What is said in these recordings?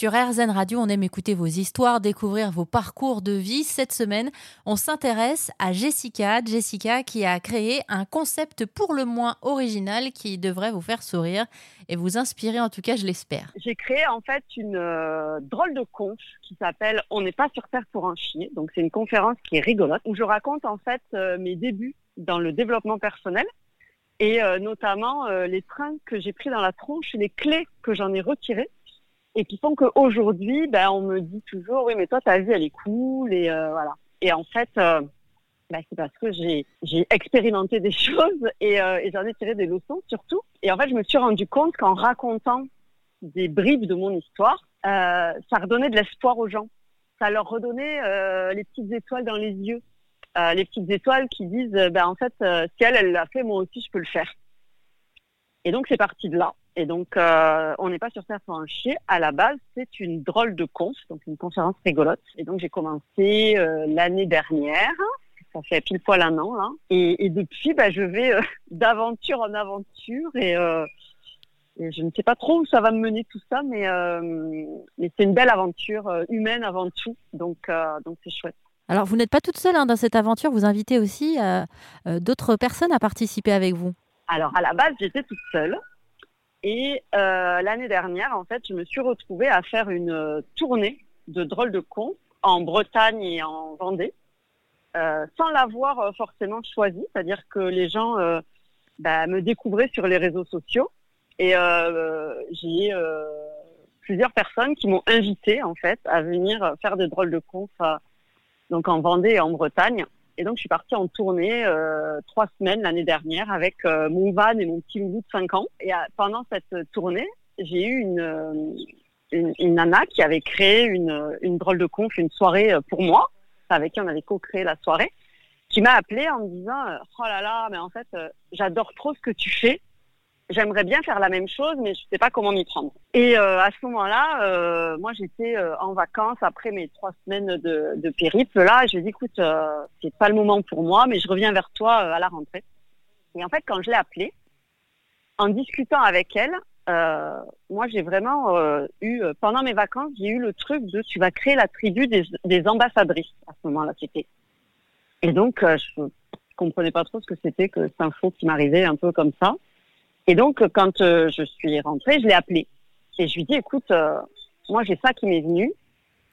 Sur RZN Radio, on aime écouter vos histoires, découvrir vos parcours de vie. Cette semaine, on s'intéresse à Jessica. Jessica qui a créé un concept pour le moins original qui devrait vous faire sourire et vous inspirer, en tout cas, je l'espère. J'ai créé en fait une euh, drôle de conf qui s'appelle On n'est pas sur Terre pour un chier. Donc c'est une conférence qui est rigolote où je raconte en fait euh, mes débuts dans le développement personnel et euh, notamment les trains que j'ai pris dans la tronche et les clés que j'en ai retirées et qui font qu'aujourd'hui, ben, on me dit toujours, oui, mais toi, ta vie, elle est cool, et euh, voilà. Et en fait, euh, ben, c'est parce que j'ai, j'ai expérimenté des choses et, euh, et j'en ai tiré des leçons surtout. Et en fait, je me suis rendu compte qu'en racontant des bribes de mon histoire, ça redonnait de l'espoir aux gens. Ça leur redonnait les petites étoiles dans les yeux. les petites étoiles qui disent, ben, en fait, si elle, elle l'a fait, moi aussi, je peux le faire. Et donc, c'est parti de là. Et donc, euh, on n'est pas sur pour un chier. À la base, c'est une drôle de conf, donc une conférence rigolote. Et donc, j'ai commencé euh, l'année dernière. Ça fait pile poil un an. Et, depuis, bah, je vais euh, d'aventure en aventure et, je ne sais pas trop où ça va me mener tout ça, mais, c'est une belle aventure humaine avant tout. Donc, donc c'est chouette. Alors, vous n'êtes pas toute seule hein, dans cette aventure. Vous invitez aussi d'autres personnes à participer avec vous. Alors, à la base, j'étais toute seule. Et euh, l'année dernière, en fait, je me suis retrouvée à faire une euh, tournée de drôles de cons en Bretagne et en Vendée, euh, sans l'avoir forcément choisi. C'est-à-dire que les gens bah, me découvraient sur les réseaux sociaux et j'ai plusieurs personnes qui m'ont invité en fait à venir faire des drôles de cons donc en Vendée et en Bretagne. Et donc, je suis partie en tournée euh, trois semaines l'année dernière avec euh, mon van et mon petit loulou de 5 ans. Et euh, pendant cette tournée, j'ai eu une, une, une, nana qui avait créé une, une drôle de conf, une soirée pour moi, avec qui on avait co-créé la soirée, qui m'a appelée en me disant « Oh là là, mais en fait, j'adore trop ce que tu fais j'aimerais bien faire la même chose, mais je ne sais pas comment m'y prendre. Et euh, à ce moment-là, euh, moi j'étais euh, en vacances après mes trois semaines de, de périple. Là, je lui ai dit, écoute, c'est pas le moment pour moi, mais je reviens vers toi à la rentrée. Et en fait, quand je l'ai appelée, en discutant avec elle, moi j'ai vraiment eu, pendant mes vacances, j'ai eu le truc de tu vas créer la tribu des, des ambassadrices. À ce moment-là, c'était. Et donc, je comprenais pas trop ce que c'était que cette info qui m'arrivait un peu comme ça. Et donc, quand euh, je suis rentrée, je l'ai appelée. Et je lui dis, écoute, euh, moi, j'ai ça qui m'est venu.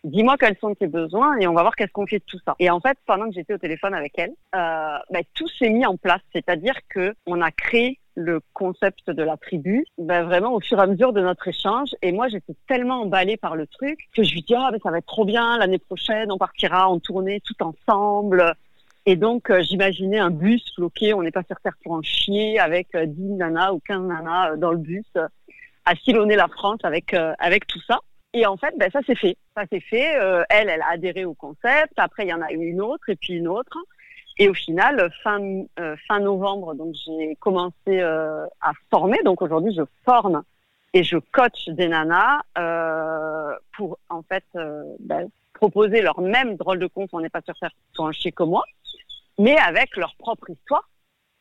Dis-moi quels sont tes besoins et on va voir qu'est-ce qu'on fait de tout ça. Et en fait, pendant que j'étais au téléphone avec elle, euh, ben, tout s'est mis en place. C'est-à-dire que on a créé le concept de la tribu, ben, vraiment au fur et à mesure de notre échange. Et moi, j'étais tellement emballée par le truc que je lui dis, ah, ben, ça va être trop bien. L'année prochaine, on partira en tournée tout ensemble. Et donc, euh, j'imaginais un bus bloqué, on n'est pas Terre pour en chier, avec euh, 10 nanas ou 15 nanas euh, dans le bus, euh, à sillonner la France avec, avec tout ça. Et en fait, ben, ça s'est fait. Ça s'est fait. elle, elle a adhéré au concept. Après, il y en a eu une autre et puis une autre. Et au final, fin, fin novembre, donc j'ai commencé à former. Donc aujourd'hui, je forme et je coach des nanas pour en fait ben, proposer leur même drôle de compte. On n'est pas sur Terre pour un chier comme moi mais avec leur propre histoire,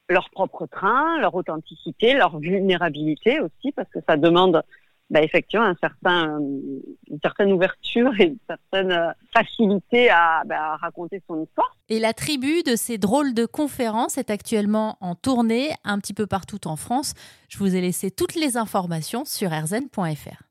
leur propre train, leur authenticité, leur vulnérabilité aussi, parce que ça demande bah, effectivement un certain, une certaine ouverture et une certaine euh, facilité à, bah, à, raconter son histoire. Et la tribu de ces drôles de conférences est actuellement en tournée un petit peu partout en France. Je vous ai laissé toutes les informations sur rzn.fr.